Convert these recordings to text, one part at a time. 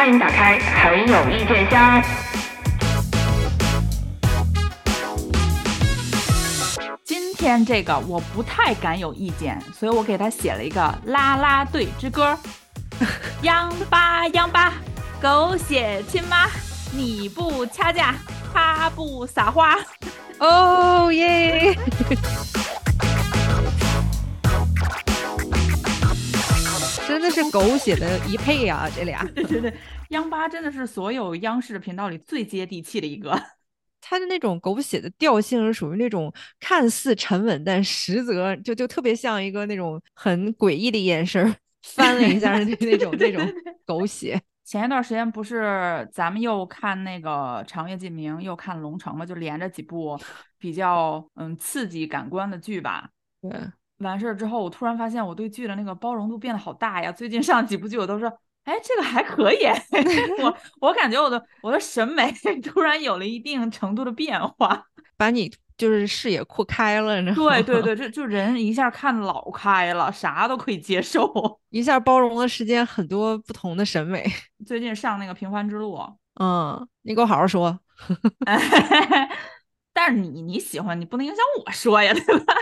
欢迎打开很有意见箱。今天这个我不太敢有意见，所以我给他写了一个啦啦队之歌。央八央八，狗血亲妈，你不掐架，他不撒花。哦耶！真的是狗血的一配呀、这俩。对对对，央八真的是所有央视频道里最接地气的一个。他的那种狗血的调性是属于那种看似沉稳，但实则就就特别像一个那种很诡异的眼神翻了一下 那那种那种狗血。前一段时间不是咱们又看那个《长月烬明》，又看《龙城》嘛，就连着几部比较嗯刺激感官的剧吧。对，完事儿之后，我突然发现我对剧的那个包容度变得好大呀！最近上几部剧我都说，哎，这个还可以。我 我感觉我的我的审美 突然有了一定程度的变化。把你就是视野扩开了，你知道吗？对对对，就就人一下看老开了，啥都可以接受。一下包容了世间很多不同的审美。最近上那个《平凡之路》，嗯，你给我好好说。但是你你喜欢，你不能影响我说呀，对吧？《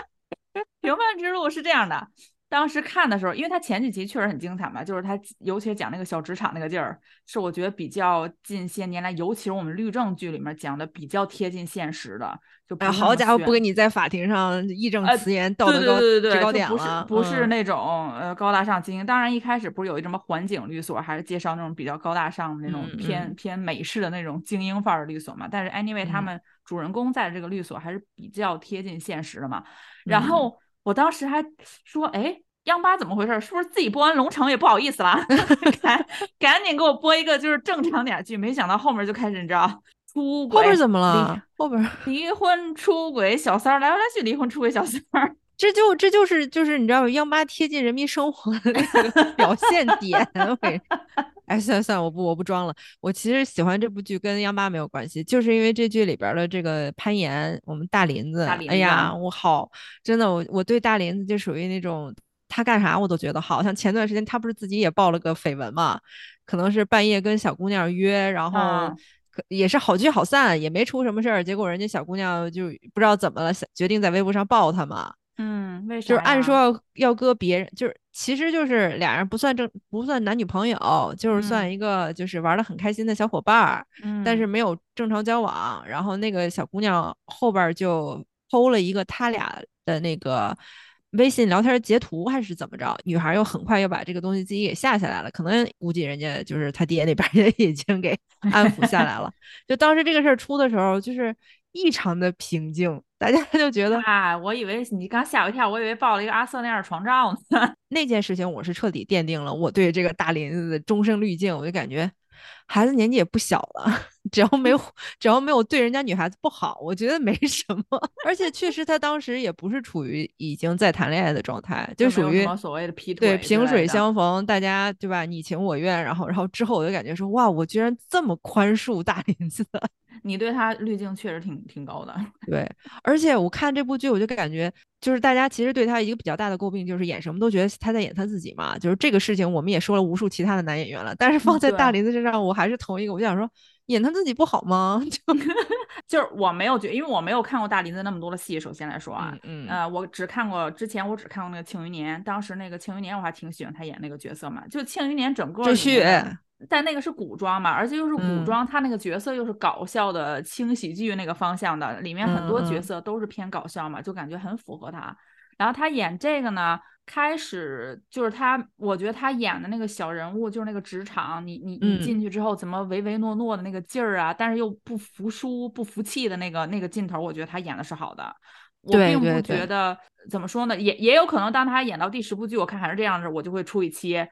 平凡之路》是这样的，当时看的时候，因为他前几集确实很精彩嘛，就是他尤其是讲那个小职场那个劲儿，是我觉得比较近些年来，尤其是我们律政剧里面讲的比较贴近现实的。就好家伙，不给你在法庭上义正呃辞严，道对德高对对对对，制高就不是点了。不是嗯那种呃高大上精英。当然一开始不是有一什么环境律所，还是介绍那种比较高大上的那种嗯偏、嗯偏美式的那种精英范儿的律所嘛。但是 anyway，他嗯们主人公在这个律所还是比较贴近现实的嘛。然嗯后我当时还说，哎。央八怎么回事？是不是自己播完《龙城》也不好意思了？赶赶紧给我播一个就是正常点儿剧。没想到后面就开始你知道出轨，后边怎么了？后边离婚、出轨、小三儿来来去离婚、出轨、小三儿。这就这就是就是你知道吗？央妈贴近人民生活的那个 表现点。哎，算了算了，我不我不装了。我其实喜欢这部剧跟央妈没有关系，就是因为这剧里边儿的这个攀岩，我们大林子，哎呀，我好真的我我对大林子就属于那种他干啥我都觉得好，像前段时间他不是自己也爆了个绯闻嘛，可能是半夜跟小姑娘约，然后。也是好聚好散，也没出什么事儿，结果人家小姑娘就不知道怎么了，决定在微博上爆他嘛。嗯，为啥就是按说要要搁别人，就是其实就是俩人不算正不算男女朋友，就是算嗯一个就是玩的很开心的小伙伴儿，嗯，但是没有正常交往。然后那个小姑娘后边儿就偷了一个他俩的那个微信聊天截图，还是怎么着？女孩又很快又把这个东西自己给下下来了，可能估计人家就是他爹那边儿也 已经给安抚下来了。就当时这个事儿出的时候，就是异常的平静，大家就觉得啊，我以为你刚吓我一跳，我以为抱了一个阿瑟那样的床照呢。那件事情，我是彻底奠定了我对这个大林子的终生滤镜。我就感觉孩子年纪也不小了，只要没有 只要没有对人家女孩子不好，我觉得没什么。而且确实，他当时也不是处于已经在谈恋爱的状态，就属于有什么所谓的劈腿对萍水相逢，大家对吧？你情我愿，然后然后之后我就感觉说，哇，我居然这么宽恕大林子。你对他滤镜确实挺挺高的。对，而且我看这部剧，我就感觉，就是大家其实对他一个比较大的诟病，就是演什么都觉得他在演他自己嘛。就是这个事情，我们也说了无数其他的男演员了，但是放在大林子身上，我还是同一个，我就想说，演他自己不好吗？就 就是我没有觉，因为我没有看过大林子那么多的戏。首先来说啊，嗯嗯呃，我只看过之前我只看过那个《庆余年》，当时那个《庆余年》我还挺喜欢他演那个角色嘛。就《庆余年》整个里赘婿面的，但那个是古装嘛，而且又是古嗯装，他那个角色又是搞笑的轻喜剧那个方向的，里面很多角色都是偏搞笑嘛，就感觉很符合他。然后他演这个呢，开始就是他，我觉得他演的那个小人物，就是那个职场，你你你嗯进去之后怎么唯唯诺诺的那个劲儿啊，但是又不服输、不服气的那个那个劲头，我觉得他演的是好的。我并不觉得怎么说呢，也也有可能当他演到第十部剧，我看还是这样子，我就会出一期。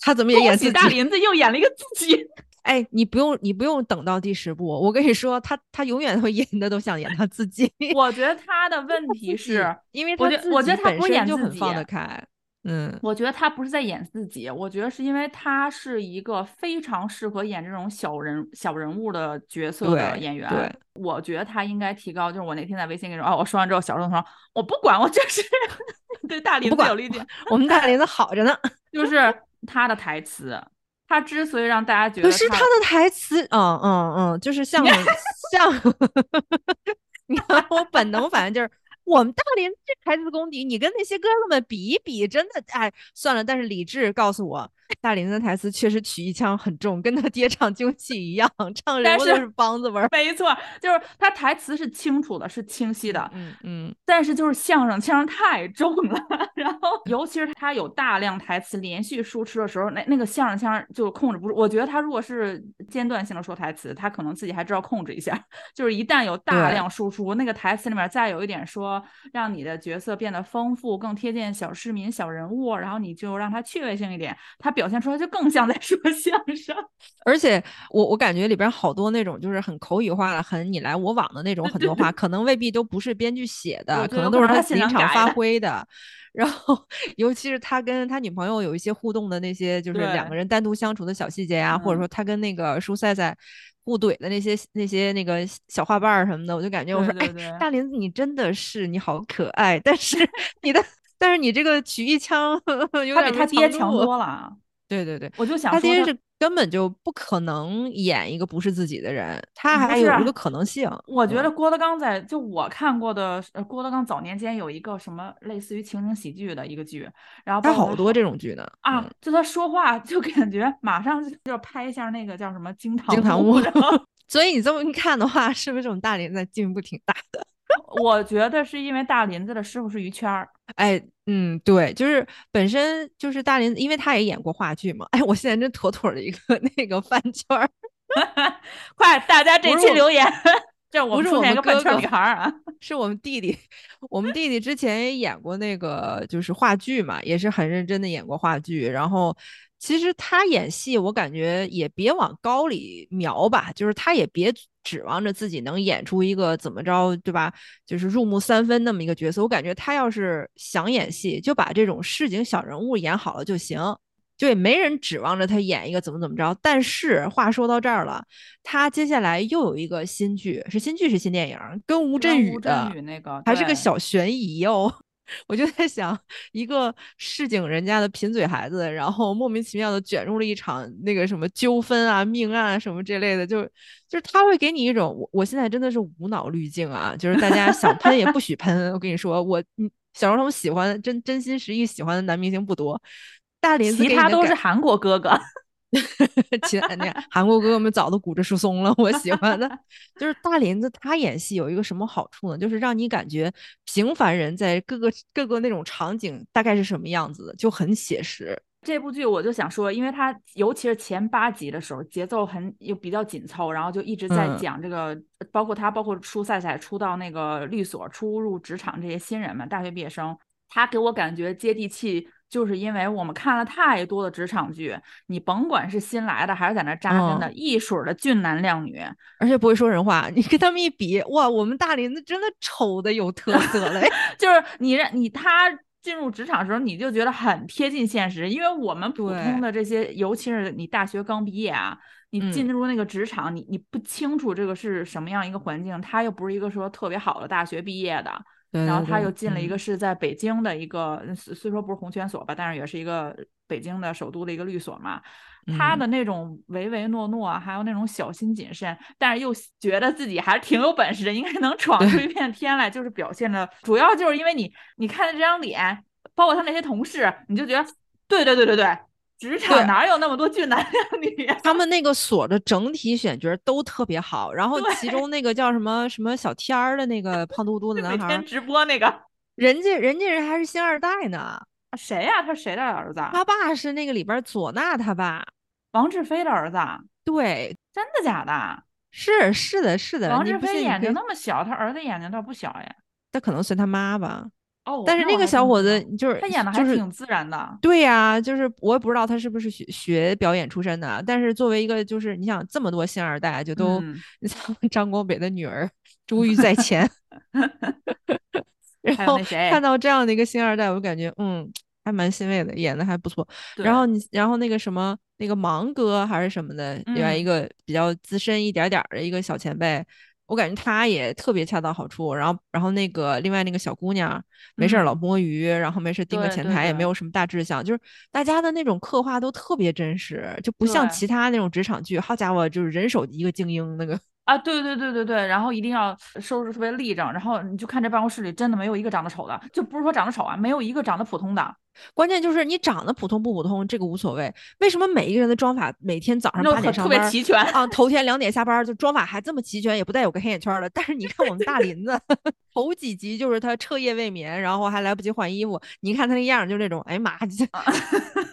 他怎么也演自己？林子又演了一个自己。哎，你不用你不用等到第十部，我跟你说，他他永远会 演的都想演他自己。我觉得他的问题是，因为我觉他自己我觉得他不是演自己很放得开。嗯，我觉得他不是在演自己，我觉得是因为他是一个非常适合演这种小人小人物的角色的演员。对，我觉得他应该提高。就是我那天在微信跟你说，哦，我说完之后，小郑说，我不管，我就是 对大林子有理解，我们大林子好着呢。就是他的台词。他之所以让大家觉得，可是他的台词，嗯嗯嗯，就是像 像，你看我本能反应就是。我们大连这台词功底，你跟那些哥哥们比一比，真的哎，算了。但是理智告诉我，大林的台词确实曲艺腔很重，跟他爹唱京戏一样，唱人都是梆子味儿。没错，就是他台词是清楚的，是清晰的。嗯嗯。但是就是相声腔太重了，然后尤其是他有大量台词连续输出的时候，那那个相声腔就控制不住。我觉得他如果是间断性的说台词，他可能自己还知道控制一下。就是一旦有大量输出，那个台词里面再有一点说。让你的角色变得丰富，更贴近小市民、小人物，然后你就让他趣味性一点，他表现出来就更像在说相声。而且我我感觉里边好多那种就是很口语化的、很你来我往的那种很多话，可能未必都不是编剧写的，可能都是他临场发挥的。然后尤其是他跟他女朋友有一些互动的那些，就是两个人单独相处的小细节啊，或者说他跟那个舒赛赛。互怼的那些那些那个小花瓣儿什么的，我就感觉我说哎，大林子你真的是你好可爱，但是 你的但是你这个曲艺腔 有点比他爹强多 了。对对对，我就想他其实是根本就不可能演一个不是自己的人，他还有一个可能性。我觉得郭德纲在就我看过的，郭德纲早年间有一个什么类似于情景喜剧的一个剧，然后他好多这种剧呢啊，就他说话就感觉马上就要拍一下那个叫什么惊堂惊堂木，所以你这么一看的话，是不是这种大连在进步挺大的？我觉得是因为大林子的师傅是于谦儿，哎，嗯，对，就是本身就是大林子，因为他也演过话剧嘛。哎，我现在真妥妥的一个 那个饭圈儿，快，大家这期留言，这不是我们饭圈女孩啊，是我们弟弟，我们弟弟之前也演过那个就是话剧嘛，也是很认真的演过话剧，然后。其实他演戏，我感觉也别往高里瞄吧，就是他也别指望着自己能演出一个怎么着，对吧？就是入木三分那么一个角色。我感觉他要是想演戏，就把这种市井小人物演好了就行，就也没人指望着他演一个怎么怎么着。但是话说到这儿了，他接下来又有一个新剧，是新剧是新电影，跟吴镇宇的，还是个小悬疑哦。我就在想，一个市井人家的贫嘴孩子，然后莫名其妙的卷入了一场那个什么纠纷啊、命案啊什么这类的，就就是他会给你一种，我我现在真的是无脑滤镜啊，就是大家想喷也不许喷。我跟你说，我嗯，小时候喜欢真真心实意喜欢的男明星不多，大林子其他都是韩国哥哥。其他那韩国哥哥们早都骨质疏松了。我喜欢的 就是大林子，他演戏有一个什么好处呢？就是让你感觉平凡人在各个各个那种场景大概是什么样子的，就很写实。这部剧我就想说，因为它尤其是前八集的时候，节奏很又比较紧凑，然后就一直在讲这个，包括他，包括初赛赛出到那个律所、初入职场这些新人们，大学毕业生，他给我感觉接地气。就是因为我们看了太多的职场剧，你甭管是新来的还是在那扎根的，一水的俊男靓女，而且不会说人话，你跟他们一比，哇，我们大林子真的丑的有特色嘞。就是你让你他进入职场的时候，你就觉得很贴近现实，因为我们普通的这些，尤其是你大学刚毕业啊，你进入那个职场，你你不清楚这个是什么样一个环境，他又不是一个说特别好的大学毕业的。然后他又进了一个是在北京的一个，虽说不是红圈所吧，但是也是一个北京的首都的一个律所嘛。他的那种唯唯诺诺，还有那种小心谨慎，但是又觉得自己还是挺有本事的，应该能闯出一片天来，就是表现的，主要就是因为你你看的这张脸，包括他那些同事，你就觉得，对对对对对。职场哪有那么多俊男靓女？他们那个所的整体选角都特别好，然后其中那个叫什么什么小天儿的那个胖嘟嘟的男孩，每天直播那个，人家人家人还是星二代呢。谁呀？他谁的儿子？他爸是那个里边唢呐他爸，王志飞的儿子。对，真的假的？是是的是的。王志飞眼睛那么小，他儿子眼睛倒不小呀。他可能随他妈吧。哦，但是那个小伙子就是他演的还挺自然的。对呀，就是我也不知道他是不是学学表演出身的，但是作为一个就是你想这么多星二代就都，你像张国北的女儿珠玉在前 然后看到这样的一个星二代，我感觉嗯还蛮欣慰的，演的还不错。然后你然后那个什么那个芒哥还是什么的，另外一个比较资深一点点的一个小前辈。我感觉他也特别恰到好处。然后，然后那个另外那个小姑娘没事儿老摸鱼，然后没事盯个前台，也没有什么大志向，就是大家的那种刻画都特别真实，就不像其他那种职场剧。好家伙，就是人手一个精英那个。啊，对对对对对，然后一定要收拾特别立正，然后你就看这办公室里真的没有一个长得丑的，就不是说长得丑啊，没有一个长得普通的。关键就是你长得普通不普通这个无所谓，为什么每一个人的妆法每天早上八点上班特别齐全啊，头天两点下班就妆法还这么齐全，也不带有个黑眼圈的。但是你看我们大林子头几集就是他彻夜未眠，然后还来不及换衣服，你看他那样就那种，哎呀妈，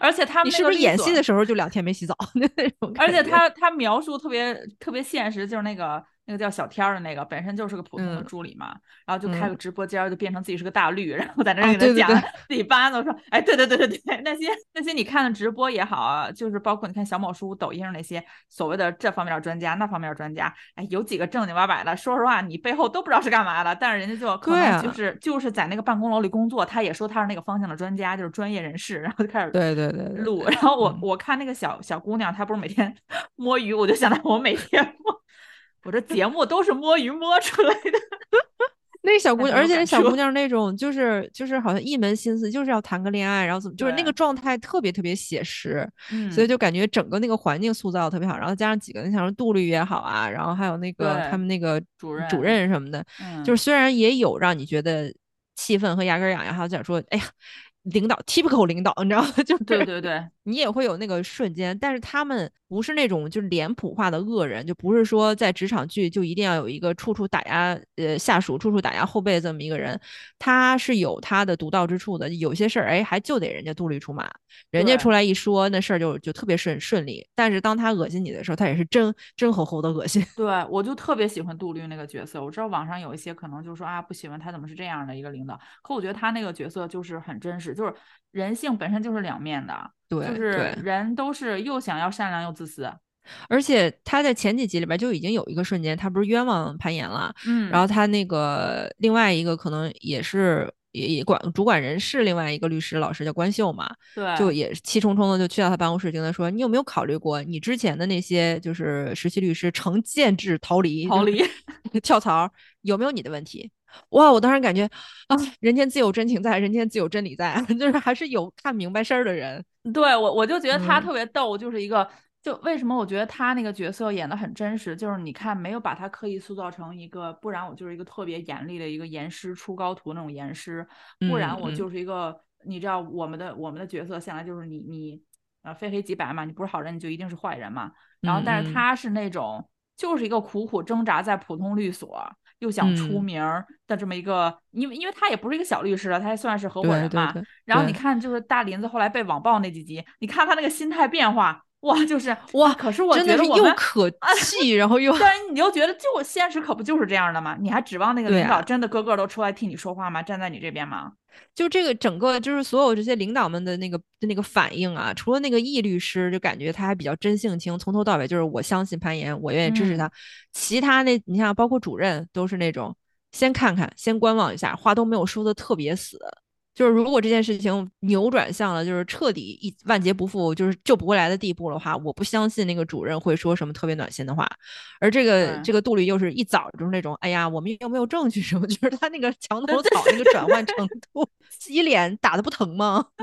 而且他你是不是演戏的时候就两天没洗澡 那种？而且他他描述特别特别现实，就是那个。那个叫小天儿的那个本身就是个普通的助理嘛，然后就开个直播间，就变成自己是个大绿，然后在那给他讲自己班子，说，哎，对对对对对，那些那些你看的直播也好，就是包括你看小某书、抖音上那些所谓的这方面的专家、那方面的专家，哎，有几个正经八百的，说实话，你背后都不知道是干嘛的，但是人家就可能就是就是在那个办公楼里工作，他也说他是那个方向的专家，就是专业人士，然后就开始对对对录，然后我我看那个小小姑娘，她不是每天摸鱼，我就想到我每天摸。我这节目都是摸鱼摸出来的，那小姑娘，而且那小姑娘那种就是就是好像一门心思就是要谈个恋爱，然后怎么就是那个状态特别特别写实，所以就感觉整个那个环境塑造特别好，然后加上几个你像说杜律也好啊，然后还有那个他们那个主任主任什么的，就是虽然也有让你觉得气愤和牙根痒痒，还有讲说哎呀。领导 typical 领导，你知道吗？就对对对，你也会有那个瞬间，但是他们不是那种就是脸谱化的恶人，就不是说在职场剧就一定要有一个处处打压呃下属、处处打压后辈这么一个人，他是有他的独到之处的。有些事儿哎，还就得人家杜律出马，人家出来一说，那事儿就就特别顺顺利。但是当他恶心你的时候，他也是真真吼吼的恶心。对我就特别喜欢杜律那个角色，我知道网上有一些可能就说啊不喜欢他怎么是这样的一个领导，可我觉得他那个角色就是很真实。就是人性本身就是两面的，对，就是人都是又想要善良又自私。而且他在前几集里边就已经有一个瞬间，他不是冤枉攀岩了，嗯，然后他那个另外一个可能也是也也管主管人事，另外一个律师老师叫关秀嘛，对，就也气冲冲的就去到他办公室，跟他说：“你有没有考虑过，你之前的那些就是实习律师成建制逃离逃离 跳槽，有没有你的问题？”哇！我当时感觉啊，人间自有真情在，人间自有真理在，就是还是有看明白事儿的人。对我，我就觉得他特别逗，就是一个，就为什么我觉得他那个角色演的很真实，就是你看没有把他刻意塑造成一个，不然我就是一个特别严厉的一个严师出高徒那种严师，不然我就是一个，你知道我们的我们的角色向来就是你你啊非黑即白嘛，你不是好人你就一定是坏人嘛。然后但是他是那种就是一个苦苦挣扎在普通律所。又想出名的这么一个，因为因为他也不是一个小律师了，他还算是合伙人嘛。然后你看，就是大林子后来被网暴那几集，你看他那个心态变化，哇，就是哇。可是我觉得又可 气，然后又，但是你又觉得，就现实可不就是这样的吗？你还指望那个领导真的个个都出来替你说话吗？站在你这边吗？就这个整个就是所有这些领导们的那个那个反应啊，除了那个易律师，就感觉他还比较真性情，从头到尾就是我相信攀岩，我愿意支持他。其他那你像包括主任都是那种先看看，先观望一下，话都没有说的特别死。就是如果这件事情扭转向了，就是彻底一万劫不复，就是救不回来的地步的话，我不相信那个主任会说什么特别暖心的话。而这个这个杜律又是一早就是那种，哎呀，我们又没有证据什么，就是他那个墙头草那个转换程度，洗脸打的不疼吗？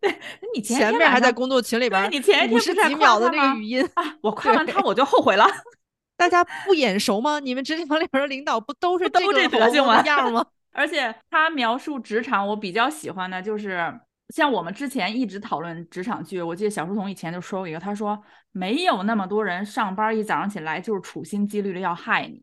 对，你前面还在工作群里边，你前一天十几秒的那个语音，我夸完他我就后悔了。大家不眼熟吗？你们职场里边的领导不都是都这德行吗？样吗？而且他描述职场，我比较喜欢的就是像我们之前一直讨论职场剧，我记得小书童以前就说过一个，他说没有那么多人上班一早上起来就是处心积虑的要害你，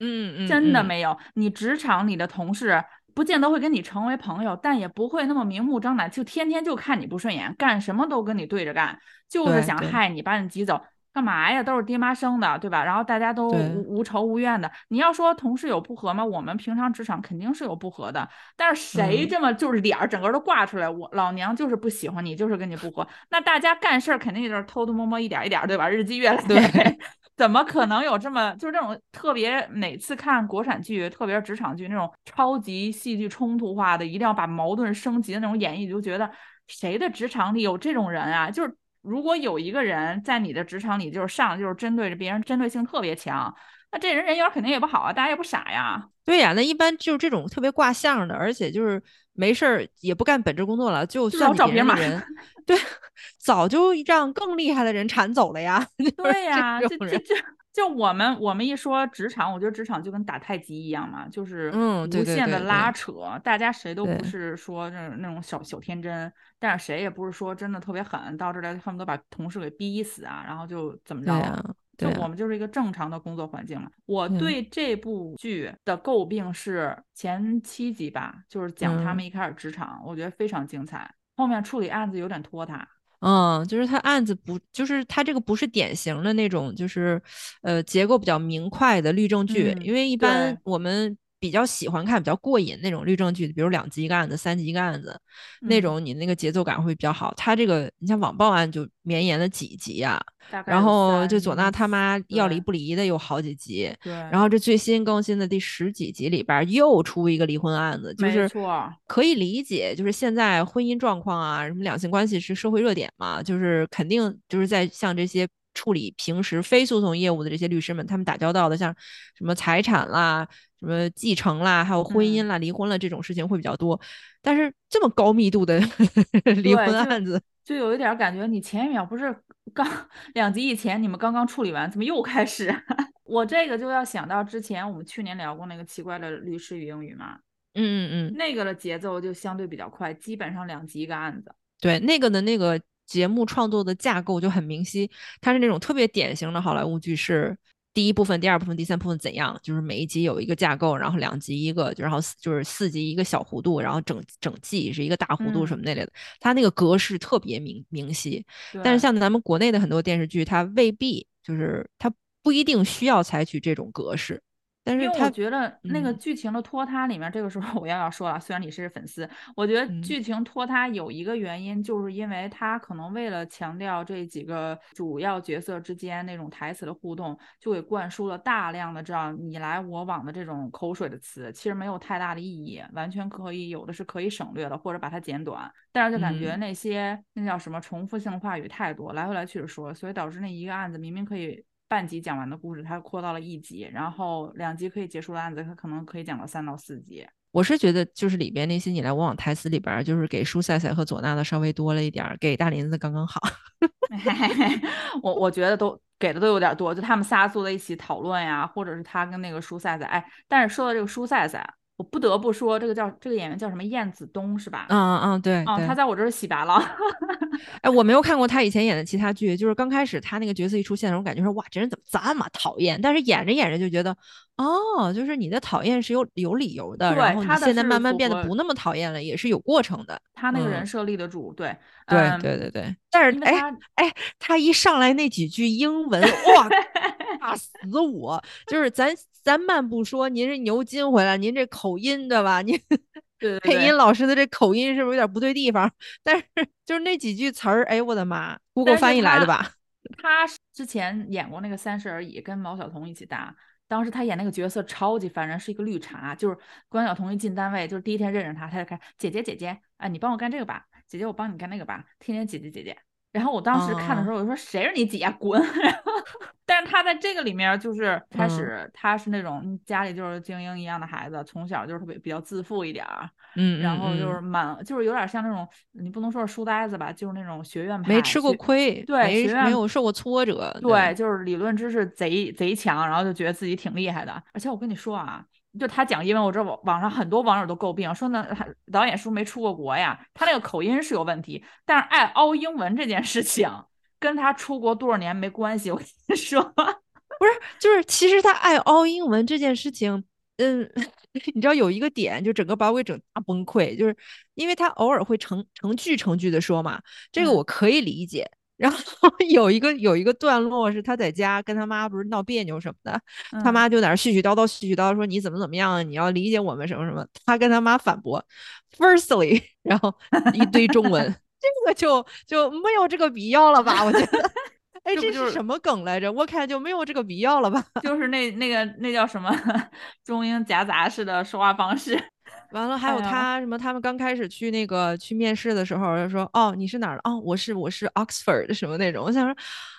嗯嗯，真的没有。你职场你的同事不见得会跟你成为朋友，但也不会那么明目张胆，就天天就看你不顺眼，干什么都跟你对着干，就是想害你，把你挤走。干嘛呀？都是爹妈生的，对吧？然后大家都无无仇无怨的。你要说同事有不和吗？我们平常职场肯定是有不和的。但是谁这么就是脸儿整个都挂出来？我老娘就是不喜欢你，就是跟你不和。那大家干事儿肯定就是偷偷摸摸，一点一点，对吧？日积月累，对，怎么可能有这么就是这种特别？每次看国产剧，特别是职场剧那种超级戏剧冲突化的，一定要把矛盾升级的那种演绎，就觉得谁的职场里有这种人啊？就是。如果有一个人在你的职场里就是上就是针对着别人针对性特别强，那这人人缘肯定也不好啊，大家也不傻呀。对呀，那一般就是这种特别挂相的，而且就是没事儿也不干本职工作了，就算照片嘛。人，对，早就让更厉害的人铲走了呀。对呀，这这这就我们我们一说职场，我觉得职场就跟打太极一样嘛，就是嗯，无限的拉扯，大家谁都不是说那那种小小天真，但是谁也不是说真的特别狠，到这来恨不得把同事给逼死啊，然后就怎么着。就我们就是一个正常的工作环境嘛。我对这部剧的诟病是前七集吧，就是讲他们一开始职场，我觉得非常精彩。后面处理案子有点拖沓。嗯，就是他案子不，就是他这个不是典型的那种，就是呃结构比较明快的律政剧，因为一般我们。比较喜欢看比较过瘾那种律政剧，比如两集一个案子，三集一个案子，那种你那个节奏感会比较好。他这个你像网暴案就绵延了几集呀，然后就佐娜他妈要离不离的有好几集，对。然后这最新更新的第十几集里边又出一个离婚案子，就是可以理解，就是现在婚姻状况啊，什么两性关系是社会热点嘛，就是肯定就是在像这些。处理平时非诉讼业务的这些律师们，他们打交道的像什么财产啦、什么继承啦，还有婚姻啦、离婚了这种事情会比较多。但是这么高密度的 离婚案子，就有一点感觉，你前一秒不是刚 两集以前你们刚刚处理完，怎么又开始？我这个就要想到之前我们去年聊过那个奇怪的律师与英语嘛，嗯嗯嗯，那个的节奏就相对比较快，基本上两集一个案子。对，那个的那个。节目创作的架构就很明晰，它是那种特别典型的好莱坞剧，是第一部分、第二部分、第三部分怎样，就是每一集有一个架构，然后两集一个，然后就是四集一个小弧度，然后整整季是一个大弧度什么那类的，它那个格式特别明明晰。但是像咱们国内的很多电视剧，它未必就是它不一定需要采取这种格式。但是我觉得那个剧情的拖沓里面，这个时候我要要说了，虽然你是粉丝，我觉得剧情拖沓有一个原因，就是因为他可能为了强调这几个主要角色之间那种台词的互动，就给灌输了大量的这样你来我往的这种口水的词，其实没有太大的意义，完全可以有的是可以省略的，或者把它剪短。但是就感觉那些那叫什么重复性话语太多，来回来去的说，所以导致那一个案子明明可以。半集讲完的故事，它扩到了一集，然后两集可以结束的案子，它可能可以讲到三到四集。我是觉得，就是里边那些你来我往台词里边，就是给舒赛赛和佐娜的稍微多了一点，给大林子刚刚好。我我觉得都给的都有点多，就他们仨坐在一起讨论呀，或者是他跟那个舒赛赛。哎，但是说到这个舒赛赛。我不得不说，这个叫这个演员叫什么？燕子东是吧？嗯嗯嗯，对，嗯，他在我这儿洗白了。哎，我没有看过他以前演的其他剧，就是刚开始他那个角色一出现的时候，感觉说哇，这人怎么这么讨厌？但是演着演着就觉得，哦，就是你的讨厌是有有理由的，然后你现在慢慢变得不那么讨厌了，也是有过程的。他那个人设立得住，对，对对对对。但是哎哎，他一上来那几句英文，哇，吓死我！就是咱。咱慢不说，您是牛津回来，您这口音对吧？您配音老师的这口音是不是有点不对地方？但是就是那几句词儿，哎，我的妈，Google 翻译来的吧？他之前演过那个《三十而已》，跟毛晓彤一起搭。当时他演那个角色超级烦人，是一个绿茶。就是关晓彤一进单位，就是第一天认识他，他就开姐姐姐姐，哎，你帮我干这个吧，姐姐我帮你干那个吧，天天姐姐姐姐。然后我当时看的时候，我就说谁是你姐，滚！然后，但是他在这个里面就是开始，他是那种家里就是精英一样的孩子，从小就是特别比较自负一点儿，嗯，然后就是满就是有点像那种你不能说是书呆子吧，就是那种学院派，没吃过亏，对，没有受过挫折，对，就是理论知识贼贼强，然后就觉得自己挺厉害的。而且我跟你说啊。就他讲英文，我知道网网上很多网友都诟病，说呢导演是不是没出过国呀？他那个口音是有问题，但是爱凹英文这件事情跟他出国多少年没关系。我跟你说，不是，就是其实他爱凹英文这件事情，嗯，你知道有一个点，就整个把我给整大崩溃，就是因为他偶尔会成成句成句的说嘛，这个我可以理解。然后 有一个有一个段落是他在家跟他妈不是闹别扭什么的，他妈就在那絮絮叨叨絮絮叨叨说你怎么怎么样，你要理解我们什么什么。他跟他妈反驳，firstly，然后一堆中文，这个就就没有这个必要了吧？我觉得，哎，这是什么梗来着？我看就没有这个必要了吧？就是那那个那叫什么中英夹杂式的说话方式。完了，还有他什么？他们刚开始去那个去面试的时候，就说：“哦，你是哪儿的？哦，我是我是 Oxford 什么那种。”我想说，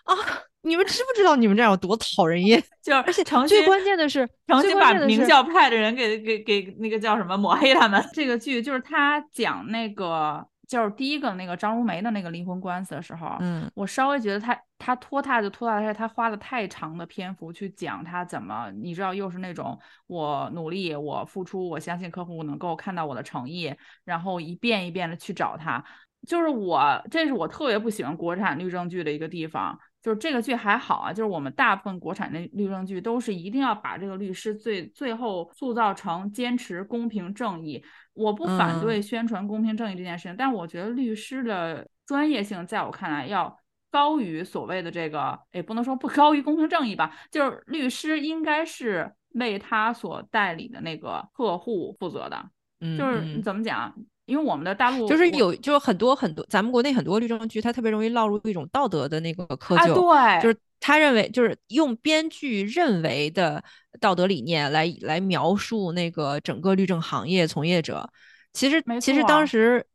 啊，你们知不知道你们这样有多讨人厌？就是而且最关键的是，最诚心把名校派的人给给给那个叫什么抹黑他们。这个剧就是他讲那个就是第一个那个张如梅的那个离婚官司的时候，嗯我稍微觉得他他拖沓就拖沓在他花了太长的篇幅去讲他怎么，你知道，又是那种我努力，我付出，我相信客户能够看到我的诚意，然后一遍一遍的去找他。就是我，这是我特别不喜欢国产律政剧的一个地方。就是这个剧还好啊，就是我们大部分国产的律政剧都是一定要把这个律师最最后塑造成坚持公平正义。我不反嗯对宣传公平正义这件事情，但我觉得律师的专业性在我看来要高于所谓的这个，也不能说不高于公平正义吧，就是律师应该是为他所代理的那个客户负责的。嗯，就是嗯怎么讲？因为我们的大陆就是有，就是很多很多，咱们国内很多律政剧，它特别容易落入一种道德的那个窠啊，臼，对，就是他认为，就是用编剧认为的道德理念来来描述那个整个律政行业从业者。其实没其实当时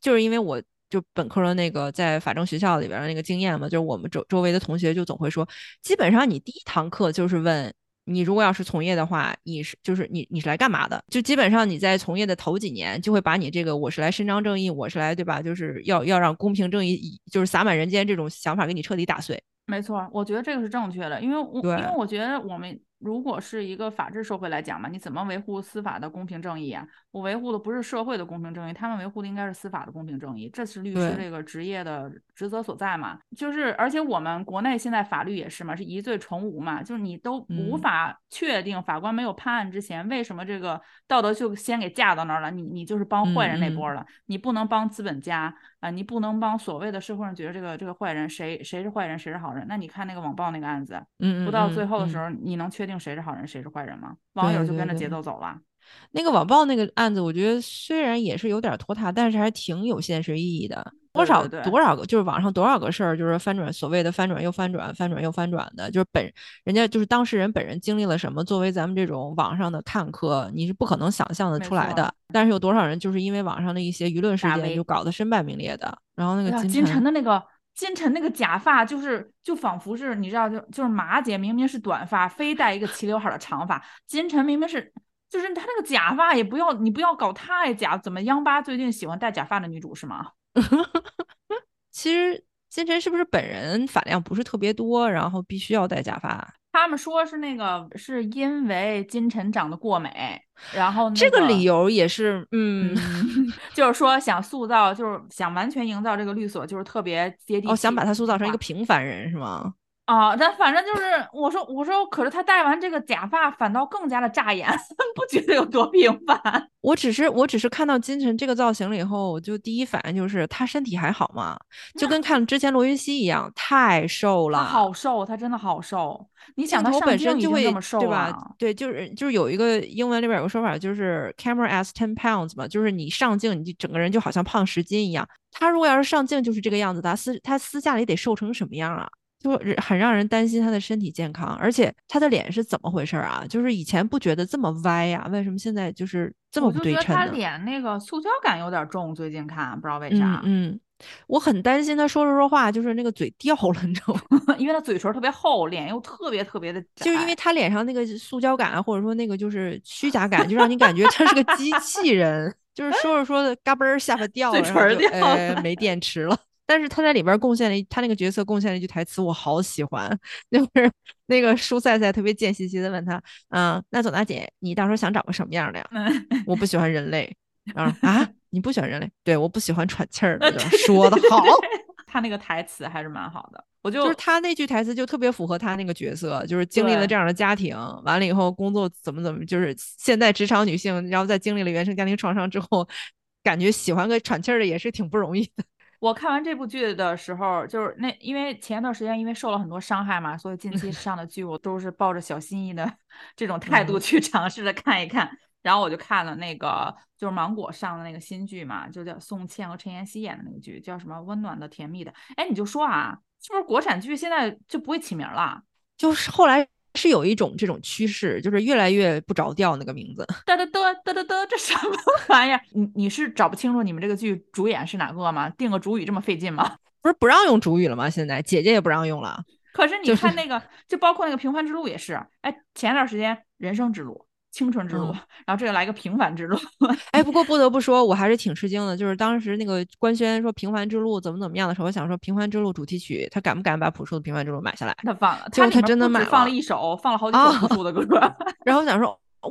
就是因为我就本科的那个在法政学校里边的那个经验嘛，就是我们周周围的同学就总会说，基本上你第一堂课就是问。你如果要是从业的话，你是就是你你是来干嘛的？就基本上你在从业的头几年，就会把你这个我是来伸张正义，我是来对吧？就是要要让公平正义以就是洒满人间这种想法给你彻底打碎。没错，我觉得这个是正确的，因为我因为我觉得我们如果是一个法治社会来讲嘛，你怎么维护司法的公平正义啊？我维护的不是社会的公平正义，他们维护的应该是司法的公平正义，这是律师这个职业的职责所在嘛。就是而且我们国内现在法律也是嘛，是疑罪从无嘛，就是你都无嗯法确定法官没有判案之前，为什么这个道德就先给架到那儿了？你你就是帮坏人那波儿了，你不能帮资本家啊、你不能帮所谓的社会上觉得这个这个坏人谁谁是坏人谁是好人？那你看那个网暴那个案子，嗯，不到最后的时候，你能确定谁是好人谁是坏人吗？网友就跟着节奏走了。那个网暴那个案子，我觉得虽然也是有点拖沓，但是还挺有现实意义的。多少多少个，就是网上多少个事儿，就是翻转所谓的翻转又翻转，翻转又翻转的，就是本人家就是当事人本人经历了什么，作为咱们这种网上的看客，你是不可能想象的出来的。但是有多少人就是因为网上的一些舆论事件就搞得身败名裂的，然后那个金晨的那个金晨那个假发，就是就仿佛是你知道，就就是马姐明明是短发，非戴一个齐刘海的长发，金晨明明是。就是她那个假发也不要，你不要搞太假。怎么央八最近喜欢戴假发的女主是吗？其实金晨是不是本人发量不是特别多，然后必须要戴假发？他们说是那个是因为金晨长得过美，然后、那这个理由也是，嗯，嗯，就是说想塑造，就是想完全营造这个律所，就是特别接地气。哦，想把他塑造成一个平凡人是吗？啊，但反正就是我说我说，可是他戴完这个假发，反倒更加的扎眼，不觉得有多平凡？我只是我只是看到金晨这个造型了以后，我就第一反应就是他身体还好吗？就跟 看之前罗云熙一样，太瘦了。好瘦，他真的好瘦。你想他上本身就会这么瘦对吧？？对，就是就是有一个英文里边有个说法，就是 camera as ten pounds 嘛，就是你上镜你就整个人就好像胖十斤一样。他如果要是上镜就是这个样子，他私他私下里得瘦成什么样啊？就很让人担心他的身体健康，而且他的脸是怎么回事啊？就是以前不觉得这么歪呀、为什么现在就是这么不我就觉得他对称呢？脸那个塑胶感有点重，最近看不知道为啥嗯，嗯，我很担心他说着说话就是那个嘴掉了，你知道吗？因为他嘴唇特别厚，脸又特别特别的，就是因为他脸上那个塑胶感啊，或者说那个就是虚假感，就让你感觉他是个机器人，就是说着说着嘎嘣儿下巴掉了，嘴唇掉没电池了。但是他在里边贡献了一，他那个角色贡献了一句台词，我好喜欢，就是那个舒赛赛特别贱兮兮的问他，嗯，那总大姐，你到时候想找个什么样的呀？嗯，我不喜欢人类。啊啊，你不喜欢人类？对，我不喜欢喘气儿的。就是说的好，他那个台词还是蛮好的，我就就是他那句台词就特别符合他那个角色，就是经历了这样的家庭，完了以后工作怎么怎么，就是现在职场女性，然后在经历了原生家庭创伤之后，感觉喜欢个喘气儿的也是挺不容易的。我看完这部剧的时候，就是那因为前一段时间因为受了很多伤害嘛，所以近期 上的剧我都是抱着小心翼翼的这种态度嗯去尝试着看一看。然后我就看了那个就是芒果上的那个新剧嘛，就叫宋茜和陈妍希演的那个剧，叫什么《温暖的甜蜜的》。哎，你就说啊，是不是国产剧现在就不会起名了？就是后来是有一种这种趋势，就是越来越不着调那个名字。嘚嘚嘚嘚嘚嘚，这什么玩意儿？你你是找不清楚你们这个剧主演是哪个吗？定个主语这么费劲吗？不是不让用主语了吗？现在姐姐也不让用了。可是你看那个，就包括那个《平凡之路》也是，哎，前段时间《人生之路》《青春之路》嗯然后这个来个《平凡之路》，哎，不过不得不说，我还是挺吃惊的。就是当时那个官宣说《平凡之路》怎么怎么样的时候，我想说《平凡之路》主题曲，他敢不敢把朴树的《平凡之路》买下来？他放了，他它里面真的买了放了了一首，放了好几啊首朴树的歌。然后我想说，哇，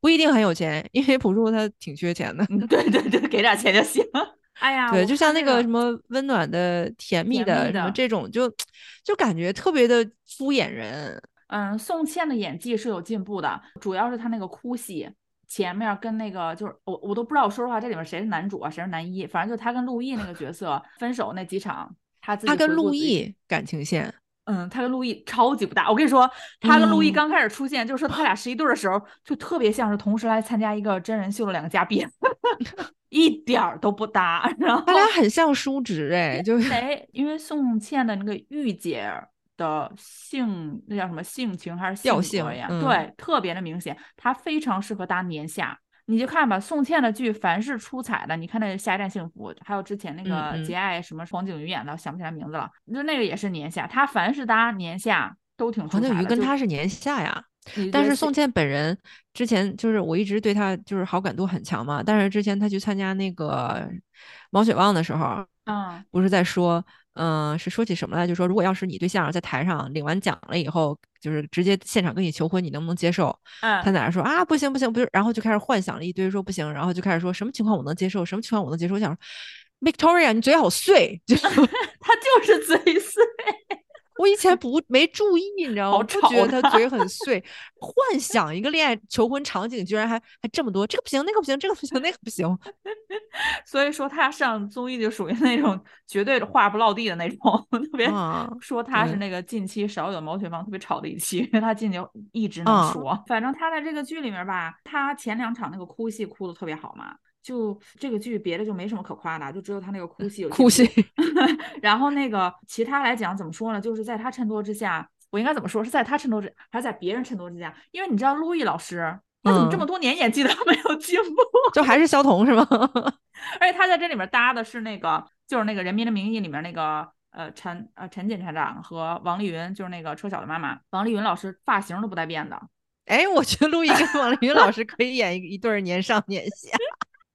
不一定很有钱，因为朴树他挺缺钱的。嗯，对对对，给点钱就行。哎呀，对，就像那个什么温暖的、甜蜜甜的蜜的什么这种，就就感觉特别的敷衍人。嗯，宋茜的演技是有进步的，主要是她那个哭戏，前面跟那个就是我我都不知道，说实话这里面谁是男主啊，谁是男一，反正就她跟陆毅那个角色 分手那几场，她自己她跟陆毅感情线，嗯，他跟陆毅超级不搭。我跟你说，他跟陆毅嗯刚开始出现，就是说他俩是一对儿的时候，就特别像是同时来参加一个真人秀的两个嘉宾，一点儿都不搭。然后他俩很像叔侄哎，就是谁？因为宋茜的那个御姐的性，那叫什么性情还是调性？性嗯对，特别的明显，他非常适合搭年下。你就看吧，宋茜的剧凡是出彩的，你看那个《下一站幸福》，还有之前那个节爱什么黄景瑜演的，想不起来名字了，就那个也是年下。他凡是搭年下都挺出彩的。黄景瑜跟就他是年下呀。但是宋茜本人之前就是我一直对他就是好感度很强嘛，但是之前他去参加那个毛血旺的时候，嗯不是在说，嗯、是说起什么来？就说如果要是你对象在台上领完奖了以后，就是直接现场跟你求婚，你能不能接受？嗯，他在那说啊，不行不行不是，然后就开始幻想了一堆，说不行，然后就开始说什么情况我能接受，什么情况我能接受。我想说，Victoria，你嘴好碎，就 他就是嘴碎。我以前不没注意，你知道吗？不好吵觉得他嘴很 碎，幻想一个恋爱求婚场景，居然还还这么多，这个不行，那个不行，这个不行，那个不行。所以说他上综艺就属于那种绝对的话不落地的那种，特别啊说他是那个近期少有毛血旺特别吵的一期，因为他进去一直能啊说。反正他在这个剧里面吧，他前两场那个哭戏哭的特别好嘛。就这个剧别的就没什么可夸的，就只有他那个哭 戏有哭戏 然后那个其他来讲怎么说呢？就是在他衬托之下，我应该怎么说？是在他衬托之，还是在别人衬托之下？因为你知道陆毅老师，他怎么这嗯么多年演技都没有进步？就还是肖彤是吗？而且他在这里面搭的是那个，就是那个《人民的名义》里面那个呃陈呃陈检察长和王丽云，就是那个车晓的妈妈。王丽云老师发型都不带变的，哎，我觉得陆毅跟王丽云老师可以演一一对儿年上年下。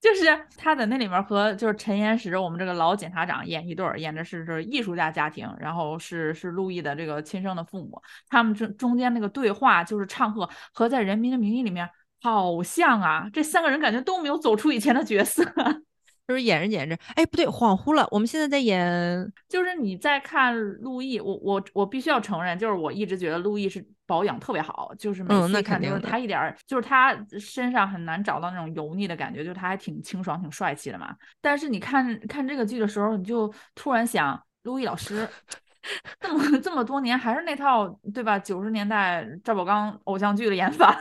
就是他在那里面和就是陈岩石我们这个老检察长演一对儿，演的是是艺术家家庭，然后是是陆毅的这个亲生的父母，他们中中间那个对话就是唱和和在《人民的名义》里面好像啊，这三个人感觉都没有走出以前的角色。就是演着演着，哎，不对，恍惚了。我们现在在演，就是你在看陆毅，我我我必须要承认，就是我一直觉得陆毅是保养特别好，就是每次看就是肯定他一点儿，就是他身上很难找到那种油腻的感觉，就是他还挺清爽、挺帅气的嘛。但是你看看这个剧的时候，你就突然想，陆毅老师这么这么多年还是那套对吧？九十年代赵宝刚偶像剧的演法。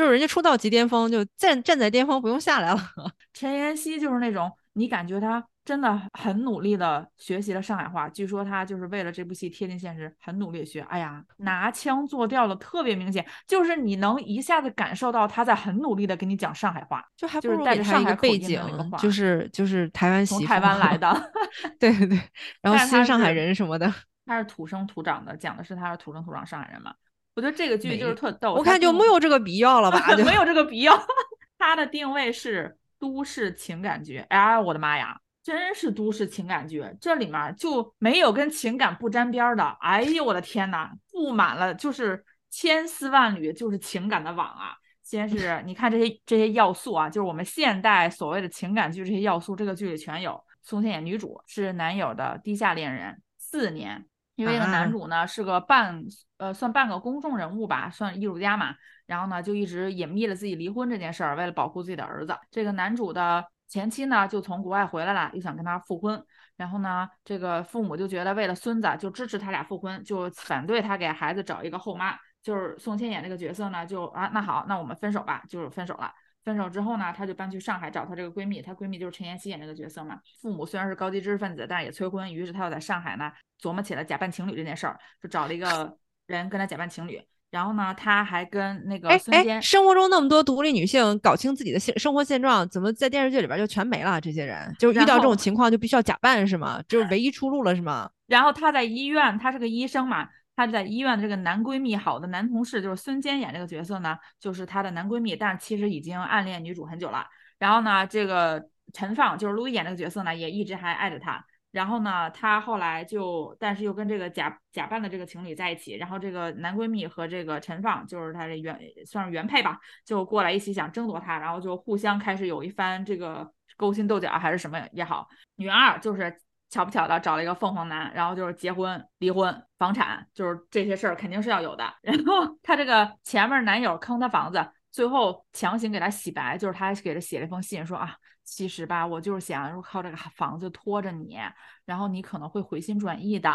就是人家出道即巅峰，就站站在巅峰不用下来了。陈妍希就是那种你感觉她真的很努力的学习了上海话，据说她就是为了这部戏贴近现实，很努力地学。哎呀，拿腔作调的特别明显，就是你能一下子感受到她在很努力的跟你讲上海话，就还不如带着上海个背景就是就是台湾媳台湾来的。对对对，然后新上海人什么的，他是土生土长的，讲的是他是土生土长上海人嘛。我觉得这个剧就是特逗，我看就没有这个必要了吧？就没有这个必要。它的定位是都市情感剧，哎，我的妈呀，真是都市情感剧，这里面就没有跟情感不沾边儿的。哎呦，我的天呐，布满了就是千丝万缕，就是情感的网啊。先是你看这些这些要素啊，就是我们现代所谓的情感剧这些要素，这个剧里全有。宋茜演女主是男友的地下恋人四年，因为这个啊男主呢是个半呃算半个公众人物吧，算艺术家嘛，然后呢就一直隐秘了自己离婚这件事儿，为了保护自己的儿子。这个男主的前妻呢就从国外回来了，又想跟他复婚，然后呢这个父母就觉得为了孙子就支持他俩复婚，就反对他给孩子找一个后妈。就是宋茜演这个角色呢，就啊那好，那我们分手吧，就是分手了。分手之后呢，她就搬去上海找她这个闺蜜，她闺蜜就是陈妍希演这个角色嘛。父母虽然是高级知识分子，但是也催婚，于是她又在上海呢琢磨起了假扮情侣这件事儿，就找了一个人跟她假扮情侣。然后呢，她还跟那个孙坚，生活中那么多独立女性，搞清自己的现生活现状，怎么在电视剧里边就全没了？这些人就是遇到这种情况就必须要假扮是吗？就是唯一出路了是吗？然后她在医院，她是个医生嘛，他在医院的这个男闺蜜，好的男同事就是孙坚演这个角色呢，就是她的男闺蜜，但其实已经暗恋女主很久了。然后呢，这个陈放就是陆毅演这个角色呢，也一直还爱着她。然后呢，她后来就，但是又跟这个假假扮的这个情侣在一起。然后这个男闺蜜和这个陈放，就是他这原算是原配吧，就过来一起想争夺她，然后就互相开始有一番这个勾心斗角还是什么也好。女二就是巧不巧的找了一个凤凰男，然后就是结婚、离婚、房产，就是这些事儿肯定是要有的。然后他这个前面男友坑他房子，最后强行给他洗白，就是他给他写了一封信，说啊，其实吧，我就是想靠这个房子拖着你，然后你可能会回心转意的。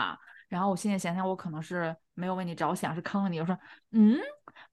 然后我现在想想，我可能是没有为你着想，是坑了你。我说，嗯，